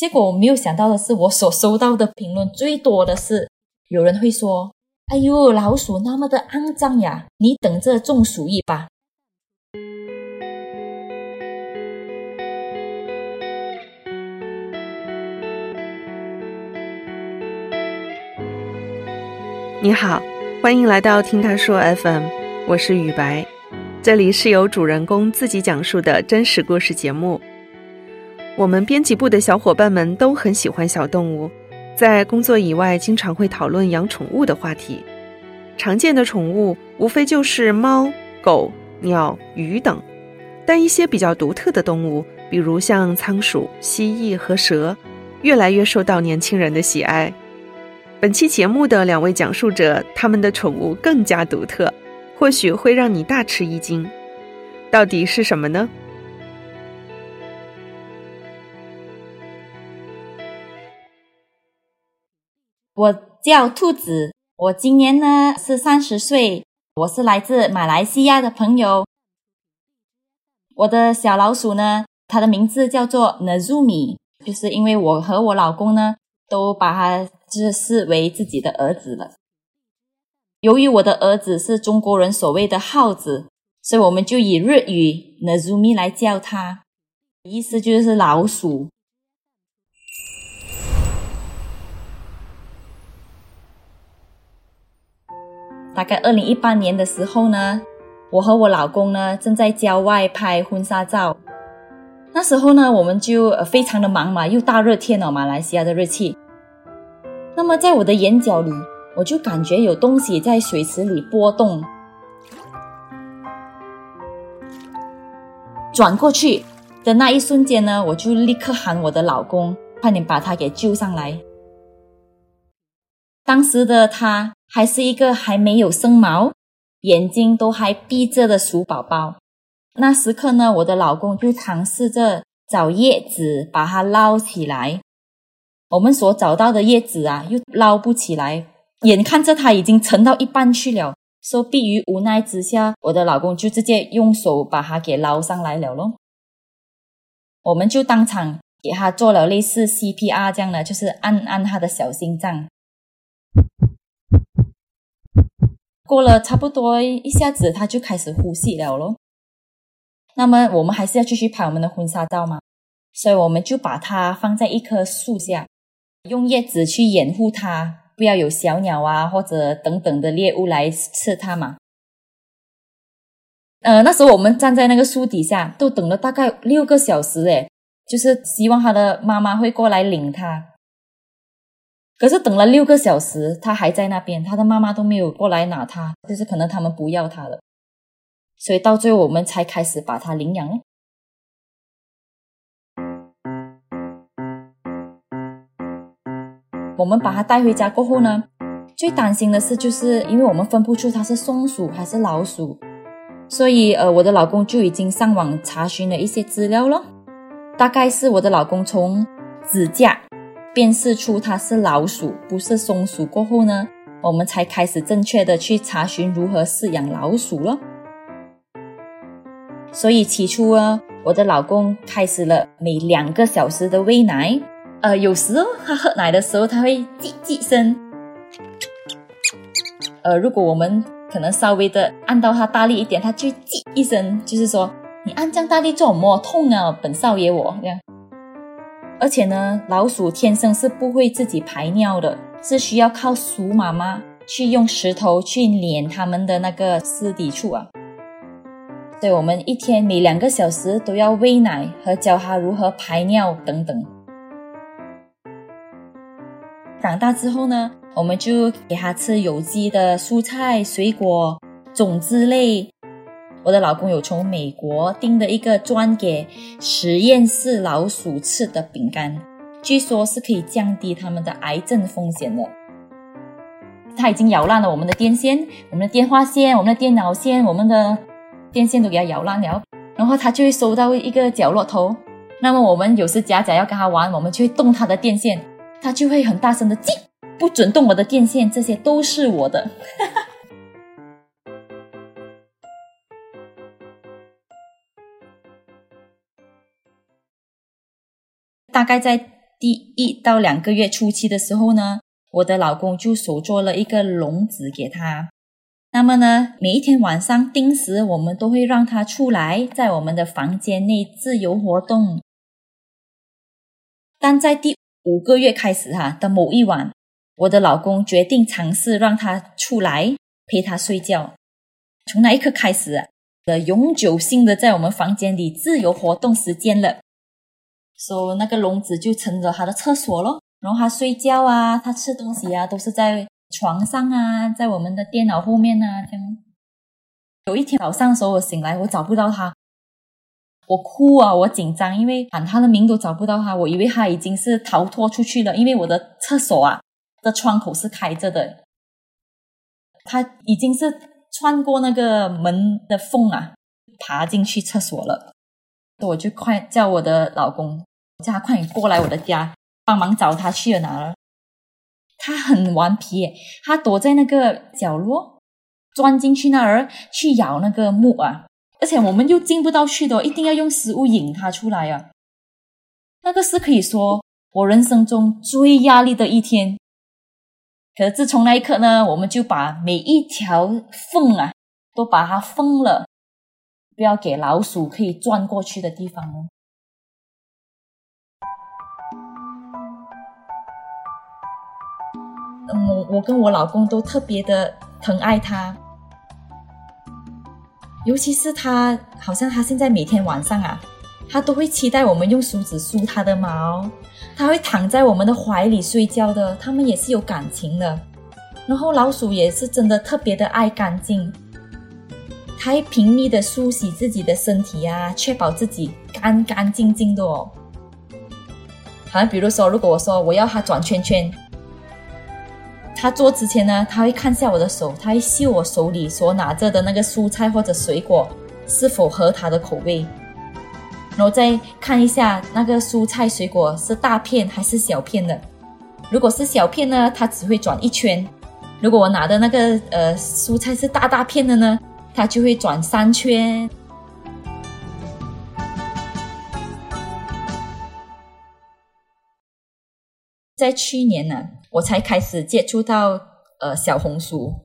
结果我没有想到的是，我所收到的评论最多的是，有人会说：“哎呦，老鼠那么的肮脏呀，你等着中鼠疫吧。”你好，欢迎来到听他说 FM，我是雨白，这里是由主人公自己讲述的真实故事节目。我们编辑部的小伙伴们都很喜欢小动物，在工作以外经常会讨论养宠物的话题。常见的宠物无非就是猫、狗、鸟、鱼等，但一些比较独特的动物，比如像仓鼠、蜥蜴和蛇，越来越受到年轻人的喜爱。本期节目的两位讲述者，他们的宠物更加独特，或许会让你大吃一惊。到底是什么呢？我叫兔子，我今年呢是三十岁，我是来自马来西亚的朋友。我的小老鼠呢，它的名字叫做 Nazumi，就是因为我和我老公呢都把它就是视为自己的儿子了。由于我的儿子是中国人所谓的耗子，所以我们就以日语 Nazumi 来叫它，意思就是老鼠。大概二零一八年的时候呢，我和我老公呢正在郊外拍婚纱照。那时候呢，我们就非常的忙嘛，又大热天哦，马来西亚的热气。那么在我的眼角里，我就感觉有东西在水池里波动。转过去的那一瞬间呢，我就立刻喊我的老公，快点把他给救上来。当时的他。还是一个还没有生毛、眼睛都还闭着的鼠宝宝。那时刻呢，我的老公就尝试着找叶子把它捞起来。我们所找到的叶子啊，又捞不起来，眼看着它已经沉到一半去了。说迫于无奈之下，我的老公就直接用手把它给捞上来了咯。我们就当场给他做了类似 CPR 这样的，就是按按他的小心脏。过了差不多一下子，他就开始呼吸了咯。那么我们还是要继续拍我们的婚纱照嘛，所以我们就把它放在一棵树下，用叶子去掩护它，不要有小鸟啊或者等等的猎物来吃它嘛。呃，那时候我们站在那个树底下，都等了大概六个小时诶，就是希望他的妈妈会过来领他。可是等了六个小时，他还在那边，他的妈妈都没有过来拿他，就是可能他们不要他了，所以到最后我们才开始把他领养。我们把他带回家过后呢，最担心的是，就是因为我们分不出他是松鼠还是老鼠，所以呃，我的老公就已经上网查询了一些资料了，大概是我的老公从指甲。辨识出它是老鼠，不是松鼠过后呢，我们才开始正确的去查询如何饲养老鼠了。所以起初啊，我的老公开始了每两个小时的喂奶，呃，有时候他喝奶的时候他会叽叽声，呃，如果我们可能稍微的按到他大力一点，他就叽一声，就是说你按这样大力做什么？痛啊，本少爷我这样。而且呢，老鼠天生是不会自己排尿的，是需要靠鼠妈妈去用石头去碾它们的那个私底处啊。所以我们一天每两个小时都要喂奶和教它如何排尿等等。长大之后呢，我们就给它吃有机的蔬菜、水果、种子类。我的老公有从美国订的一个专给实验室老鼠吃的饼干，据说是可以降低他们的癌症风险的。他已经咬烂了我们的电线、我们的电话线、我们的电脑线、我们的电线都给他咬烂了，然后他就会收到一个角落头。那么我们有时假假要跟他玩，我们就会动他的电线，他就会很大声的叽，不准动我的电线，这些都是我的。哈哈大概在第一到两个月初期的时候呢，我的老公就手做了一个笼子给他。那么呢，每一天晚上定时，我们都会让他出来，在我们的房间内自由活动。但在第五个月开始哈的某一晚，我的老公决定尝试让他出来陪他睡觉。从那一刻开始，的永久性的在我们房间里自由活动时间了。说那个笼子就成了他的厕所咯，然后他睡觉啊，他吃东西啊，都是在床上啊，在我们的电脑后面啊，这样。有一天早上时候，我醒来，我找不到他，我哭啊，我紧张，因为喊他的名都找不到他，我以为他已经是逃脱出去了，因为我的厕所啊的窗口是开着的，他已经是穿过那个门的缝啊，爬进去厕所了，我就快叫我的老公。叫他快点过来我的家，帮忙找他去了哪儿？他很顽皮，他躲在那个角落，钻进去那儿去咬那个木啊！而且我们又进不到去的，一定要用食物引他出来啊！那个是可以说我人生中最压力的一天。可是自从那一刻呢，我们就把每一条缝啊都把它封了，不要给老鼠可以钻过去的地方哦。我我跟我老公都特别的疼爱他，尤其是他，好像他现在每天晚上啊，他都会期待我们用梳子梳他的毛，他会躺在我们的怀里睡觉的。他们也是有感情的。然后老鼠也是真的特别的爱干净，它会拼命的梳洗自己的身体啊，确保自己干干净净的哦。好像比如说，如果我说我要他转圈圈。他做之前呢，他会看下我的手，他会嗅我手里所拿着的那个蔬菜或者水果是否合他的口味，然后再看一下那个蔬菜水果是大片还是小片的。如果是小片呢，他只会转一圈；如果我拿的那个呃蔬菜是大大片的呢，他就会转三圈。在去年呢。我才开始接触到呃小红书，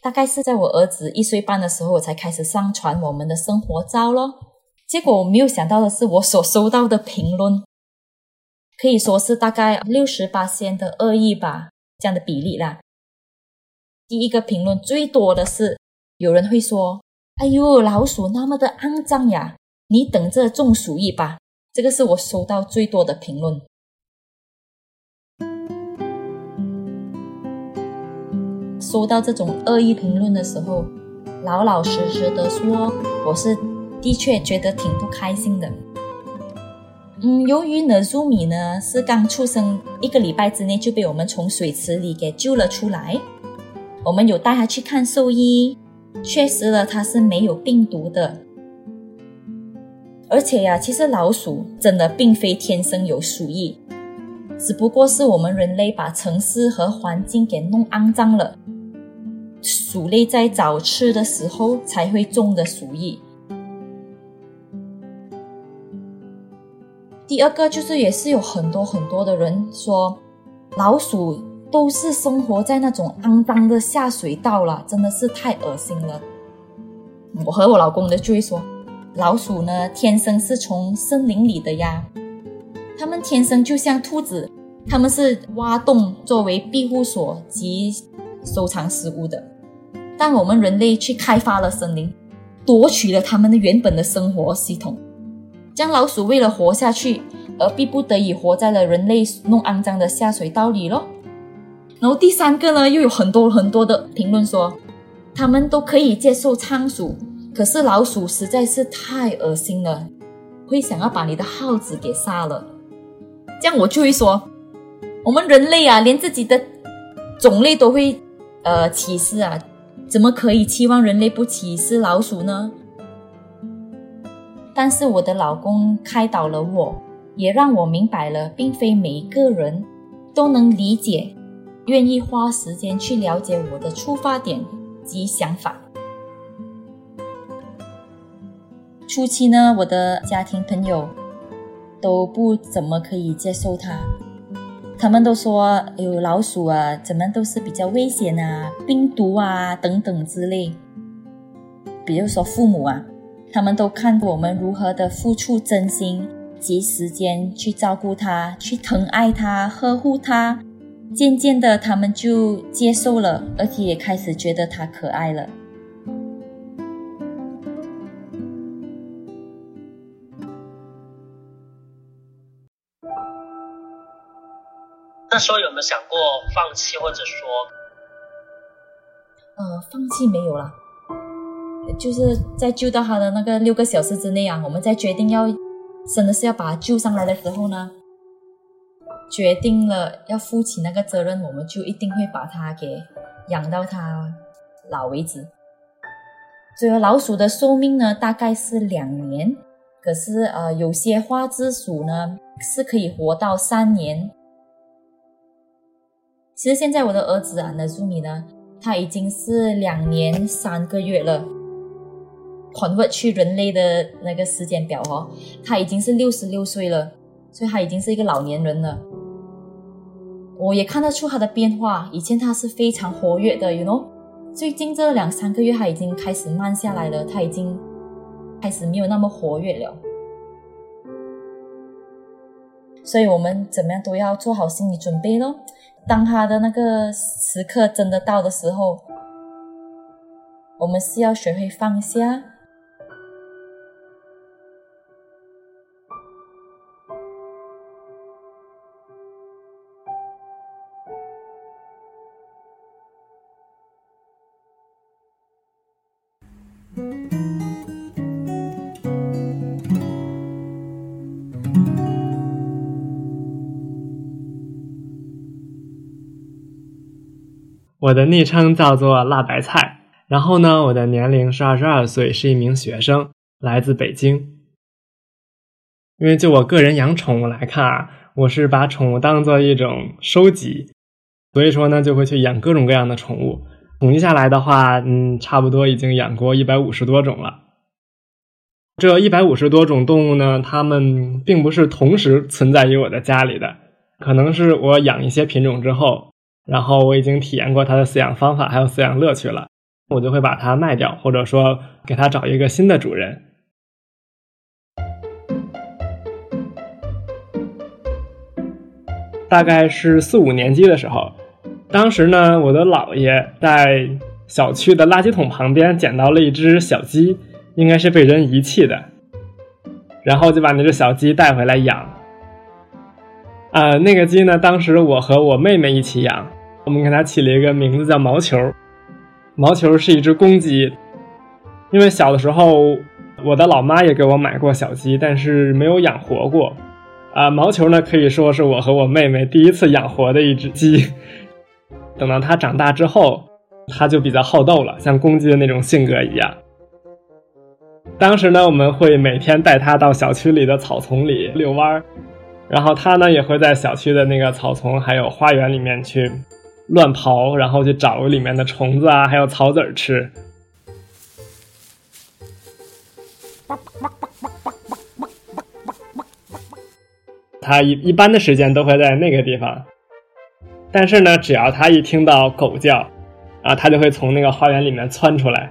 大概是在我儿子一岁半的时候，我才开始上传我们的生活照咯。结果我没有想到的是，我所收到的评论可以说是大概六十八仙的恶意吧，这样的比例啦。第一个评论最多的是有人会说：“哎呦，老鼠那么的肮脏呀，你等着中鼠疫吧。”这个是我收到最多的评论。收到这种恶意评论的时候，老老实实的说，我是的确觉得挺不开心的。嗯，由于呢，朱米呢是刚出生一个礼拜之内就被我们从水池里给救了出来，我们有带他去看兽医，确实了他是没有病毒的。而且呀，其实老鼠真的并非天生有鼠疫，只不过是我们人类把城市和环境给弄肮脏了。鼠类在找吃的时候才会中的鼠疫。第二个就是，也是有很多很多的人说，老鼠都是生活在那种肮脏的下水道了，真的是太恶心了。我和我老公的就会说，老鼠呢天生是从森林里的呀，它们天生就像兔子，它们是挖洞作为庇护所及收藏食物的。但我们人类去开发了森林，夺取了他们的原本的生活系统，将老鼠为了活下去而逼不得已活在了人类弄肮脏的下水道里咯。然后第三个呢，又有很多很多的评论说，他们都可以接受仓鼠，可是老鼠实在是太恶心了，会想要把你的耗子给杀了。这样我就会说，我们人类啊，连自己的种类都会呃歧视啊。怎么可以期望人类不歧视老鼠呢？但是我的老公开导了我，也让我明白了，并非每一个人都能理解、愿意花时间去了解我的出发点及想法。初期呢，我的家庭朋友都不怎么可以接受它。他们都说有老鼠啊，怎么都是比较危险啊，病毒啊等等之类。比如说父母啊，他们都看我们如何的付出真心及时间去照顾它，去疼爱它，呵护它。渐渐的，他们就接受了，而且也开始觉得它可爱了。说有没有想过放弃，或者说，呃，放弃没有了，就是在救到他的那个六个小时之内啊，我们在决定要真的是要把他救上来的时候呢，决定了要负起那个责任，我们就一定会把它给养到它老为止。这个老鼠的寿命呢，大概是两年，可是呃，有些花枝鼠呢是可以活到三年。其实现在我的儿子啊，那朱米呢，他已经是两年三个月了。convert 去人类的那个时间表哦，他已经是六十六岁了，所以他已经是一个老年人了。我也看得出他的变化，以前他是非常活跃的，you know，最近这两三个月他已经开始慢下来了，他已经开始没有那么活跃了。所以我们怎么样都要做好心理准备喽。当他的那个时刻真的到的时候，我们是要学会放下。我的昵称叫做辣白菜，然后呢，我的年龄是二十二岁，是一名学生，来自北京。因为就我个人养宠物来看啊，我是把宠物当做一种收集，所以说呢，就会去养各种各样的宠物。统计下来的话，嗯，差不多已经养过一百五十多种了。这一百五十多种动物呢，它们并不是同时存在于我的家里的，可能是我养一些品种之后。然后我已经体验过它的饲养方法，还有饲养乐趣了，我就会把它卖掉，或者说给它找一个新的主人。大概是四五年级的时候，当时呢，我的姥爷在小区的垃圾桶旁边捡到了一只小鸡，应该是被人遗弃的，然后就把那只小鸡带回来养。啊，那个鸡呢，当时我和我妹妹一起养。我们给它起了一个名字叫毛球，毛球是一只公鸡。因为小的时候，我的老妈也给我买过小鸡，但是没有养活过。啊，毛球呢，可以说是我和我妹妹第一次养活的一只鸡。等到它长大之后，它就比较好斗了，像公鸡的那种性格一样。当时呢，我们会每天带它到小区里的草丛里遛弯儿，然后它呢也会在小区的那个草丛还有花园里面去。乱刨，然后去找里面的虫子啊，还有草籽儿吃。它一一般的时间都会在那个地方，但是呢，只要它一听到狗叫，啊，它就会从那个花园里面窜出来，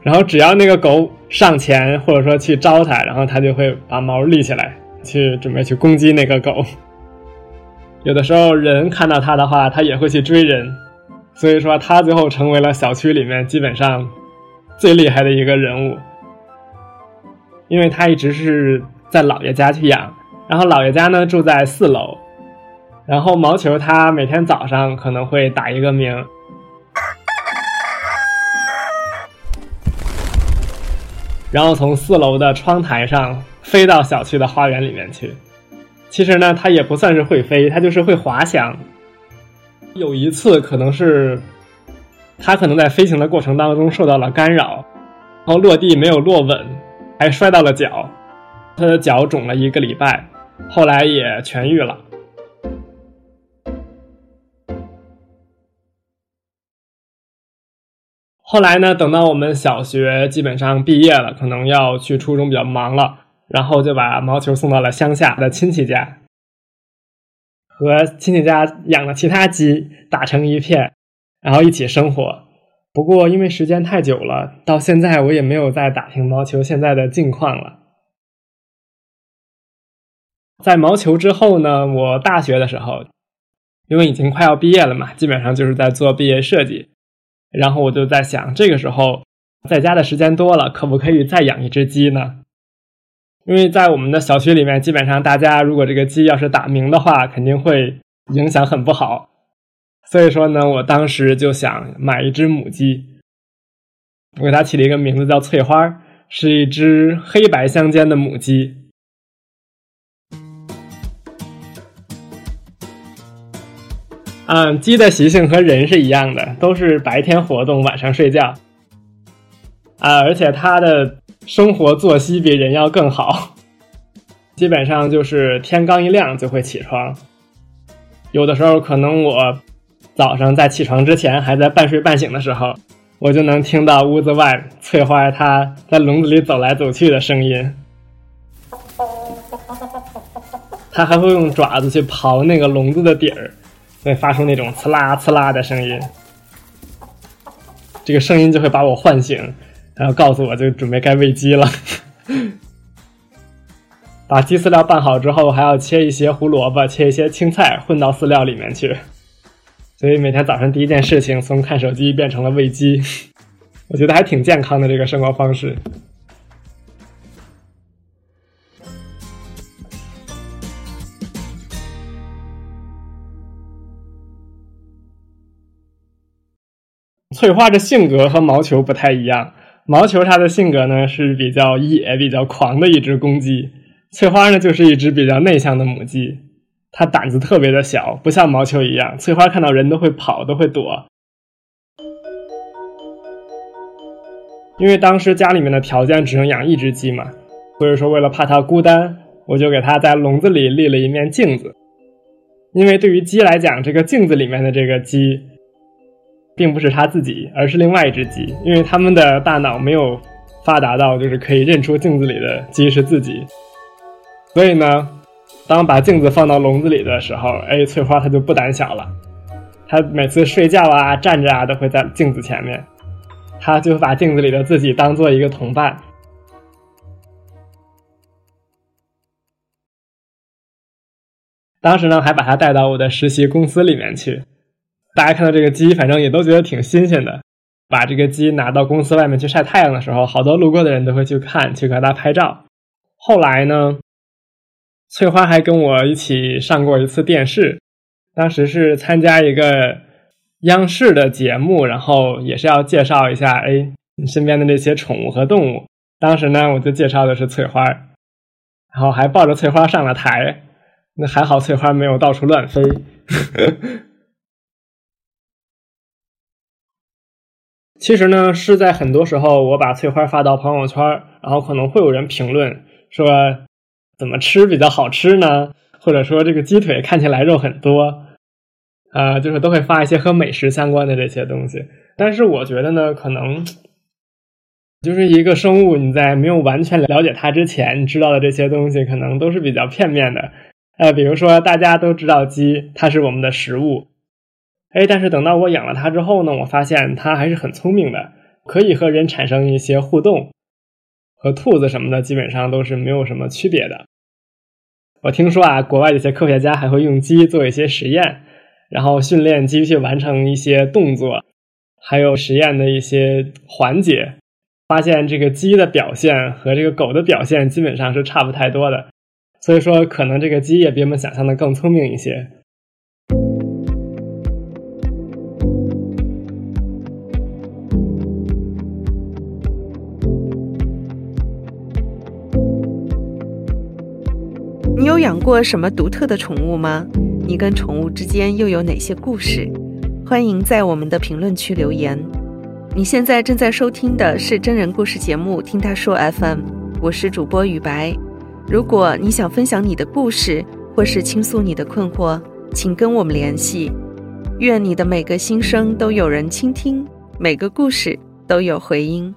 然后只要那个狗上前或者说去招它，然后它就会把毛立起来，去准备去攻击那个狗。有的时候人看到它的话，它也会去追人，所以说它最后成为了小区里面基本上最厉害的一个人物。因为它一直是在姥爷家去养，然后姥爷家呢住在四楼，然后毛球它每天早上可能会打一个鸣，然后从四楼的窗台上飞到小区的花园里面去。其实呢，它也不算是会飞，它就是会滑翔。有一次，可能是它可能在飞行的过程当中受到了干扰，然后落地没有落稳，还摔到了脚，它的脚肿了一个礼拜，后来也痊愈了。后来呢，等到我们小学基本上毕业了，可能要去初中比较忙了。然后就把毛球送到了乡下的亲戚家，和亲戚家养的其他鸡打成一片，然后一起生活。不过因为时间太久了，到现在我也没有再打听毛球现在的近况了。在毛球之后呢，我大学的时候，因为已经快要毕业了嘛，基本上就是在做毕业设计。然后我就在想，这个时候在家的时间多了，可不可以再养一只鸡呢？因为在我们的小区里面，基本上大家如果这个鸡要是打鸣的话，肯定会影响很不好。所以说呢，我当时就想买一只母鸡，我给它起了一个名字叫翠花，是一只黑白相间的母鸡。嗯，鸡的习性和人是一样的，都是白天活动，晚上睡觉。啊，而且它的生活作息比人要更好，基本上就是天刚一亮就会起床。有的时候可能我早上在起床之前还在半睡半醒的时候，我就能听到屋子外翠花它在笼子里走来走去的声音。它还会用爪子去刨那个笼子的底儿。会发出那种刺啦刺啦的声音，这个声音就会把我唤醒，然后告诉我就准备该喂鸡了。把鸡饲料拌好之后，还要切一些胡萝卜，切一些青菜混到饲料里面去。所以每天早上第一件事情，从看手机变成了喂鸡，我觉得还挺健康的这个生活方式。翠花的性格和毛球不太一样，毛球它的性格呢是比较野、比较狂的一只公鸡，翠花呢就是一只比较内向的母鸡，它胆子特别的小，不像毛球一样，翠花看到人都会跑，都会躲。因为当时家里面的条件只能养一只鸡嘛，所以说为了怕它孤单，我就给它在笼子里立了一面镜子，因为对于鸡来讲，这个镜子里面的这个鸡。并不是他自己，而是另外一只鸡，因为他们的大脑没有发达到就是可以认出镜子里的鸡是自己。所以呢，当把镜子放到笼子里的时候，哎，翠花它就不胆小了。它每次睡觉啊、站着啊，都会在镜子前面，它就把镜子里的自己当做一个同伴。当时呢，还把它带到我的实习公司里面去。大家看到这个鸡，反正也都觉得挺新鲜的。把这个鸡拿到公司外面去晒太阳的时候，好多路过的人都会去看，去给它拍照。后来呢，翠花还跟我一起上过一次电视，当时是参加一个央视的节目，然后也是要介绍一下，哎，你身边的那些宠物和动物。当时呢，我就介绍的是翠花，然后还抱着翠花上了台。那还好，翠花没有到处乱飞。其实呢，是在很多时候，我把翠花发到朋友圈，然后可能会有人评论说，怎么吃比较好吃呢？或者说这个鸡腿看起来肉很多，呃，就是都会发一些和美食相关的这些东西。但是我觉得呢，可能就是一个生物，你在没有完全了解它之前，你知道的这些东西可能都是比较片面的。呃，比如说大家都知道鸡，它是我们的食物。哎，但是等到我养了它之后呢，我发现它还是很聪明的，可以和人产生一些互动，和兔子什么的基本上都是没有什么区别的。我听说啊，国外有些科学家还会用鸡做一些实验，然后训练鸡去完成一些动作，还有实验的一些环节，发现这个鸡的表现和这个狗的表现基本上是差不太多的。所以说，可能这个鸡也比我们想象的更聪明一些。你有养过什么独特的宠物吗？你跟宠物之间又有哪些故事？欢迎在我们的评论区留言。你现在正在收听的是真人故事节目《听他说 FM》，我是主播雨白。如果你想分享你的故事，或是倾诉你的困惑，请跟我们联系。愿你的每个心声都有人倾听，每个故事都有回音。